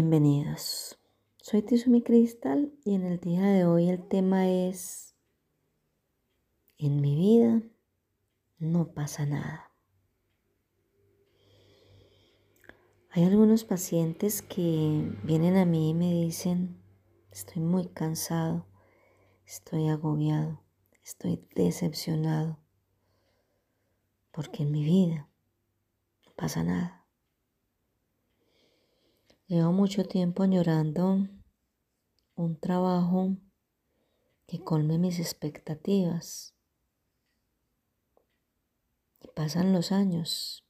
Bienvenidos. Soy Tizumi Cristal y en el día de hoy el tema es En mi vida no pasa nada. Hay algunos pacientes que vienen a mí y me dicen, estoy muy cansado, estoy agobiado, estoy decepcionado, porque en mi vida no pasa nada. Llevo mucho tiempo añorando un trabajo que colme mis expectativas. Y pasan los años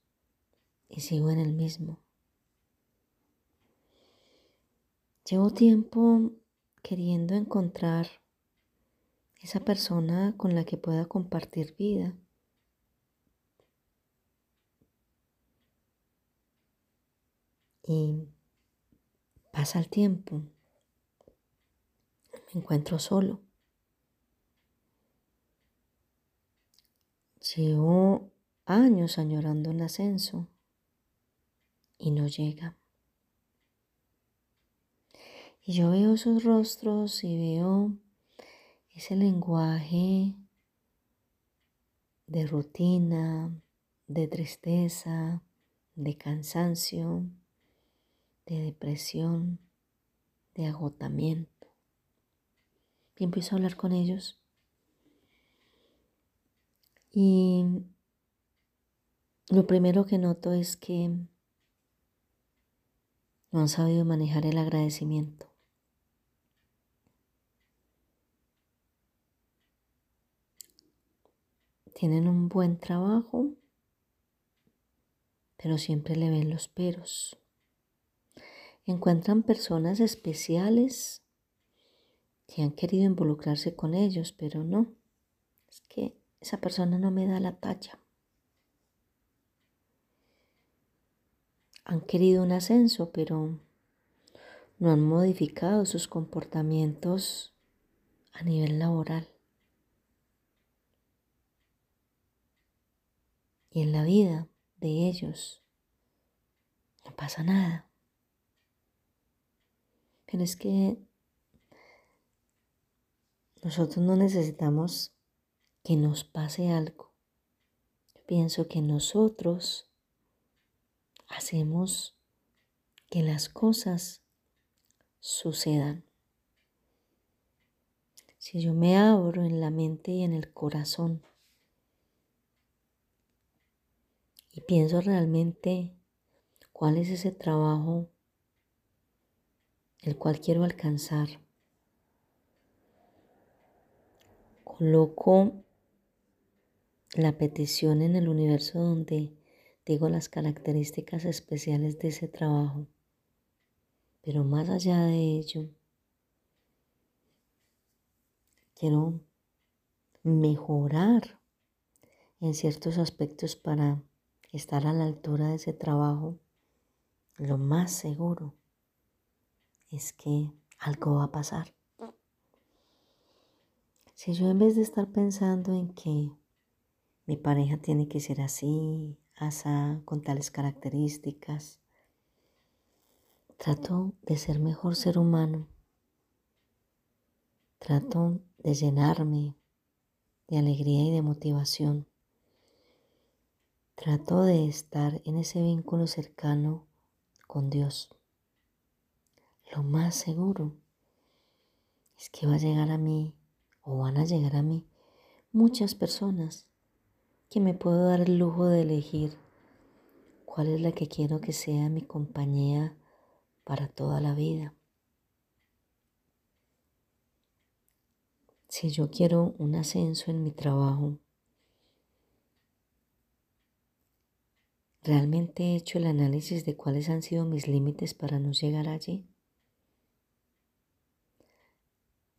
y sigo en el mismo. Llevo tiempo queriendo encontrar esa persona con la que pueda compartir vida. Y Pasa el tiempo. Me encuentro solo. Llevo años añorando un ascenso y no llega. Y yo veo esos rostros y veo ese lenguaje de rutina, de tristeza, de cansancio de depresión, de agotamiento. Y empiezo a hablar con ellos. Y lo primero que noto es que no han sabido manejar el agradecimiento. Tienen un buen trabajo, pero siempre le ven los peros encuentran personas especiales que han querido involucrarse con ellos, pero no, es que esa persona no me da la talla. Han querido un ascenso, pero no han modificado sus comportamientos a nivel laboral. Y en la vida de ellos no pasa nada. Pero es que nosotros no necesitamos que nos pase algo. pienso que nosotros hacemos que las cosas sucedan. Si yo me abro en la mente y en el corazón y pienso realmente cuál es ese trabajo el cual quiero alcanzar. Coloco la petición en el universo donde digo las características especiales de ese trabajo. Pero más allá de ello, quiero mejorar en ciertos aspectos para estar a la altura de ese trabajo lo más seguro es que algo va a pasar. Si yo en vez de estar pensando en que mi pareja tiene que ser así, asa, con tales características, trato de ser mejor ser humano, trato de llenarme de alegría y de motivación, trato de estar en ese vínculo cercano con Dios lo más seguro es que va a llegar a mí o van a llegar a mí muchas personas que me puedo dar el lujo de elegir cuál es la que quiero que sea mi compañía para toda la vida. Si yo quiero un ascenso en mi trabajo, ¿Realmente he hecho el análisis de cuáles han sido mis límites para no llegar allí?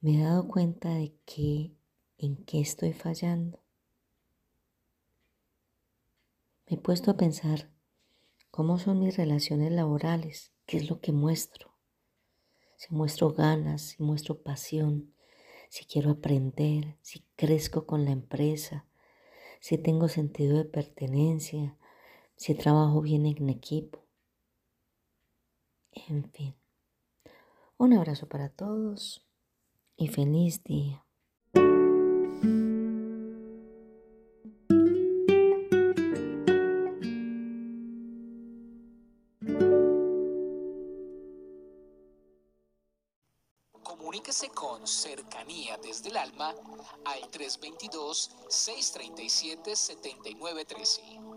Me he dado cuenta de que en qué estoy fallando. Me he puesto a pensar cómo son mis relaciones laborales, qué es lo que muestro. Si muestro ganas, si muestro pasión, si quiero aprender, si crezco con la empresa, si tengo sentido de pertenencia, si trabajo bien en equipo. En fin, un abrazo para todos y feliz día. Comuníquese con cercanía desde el alma al 322-637-7913.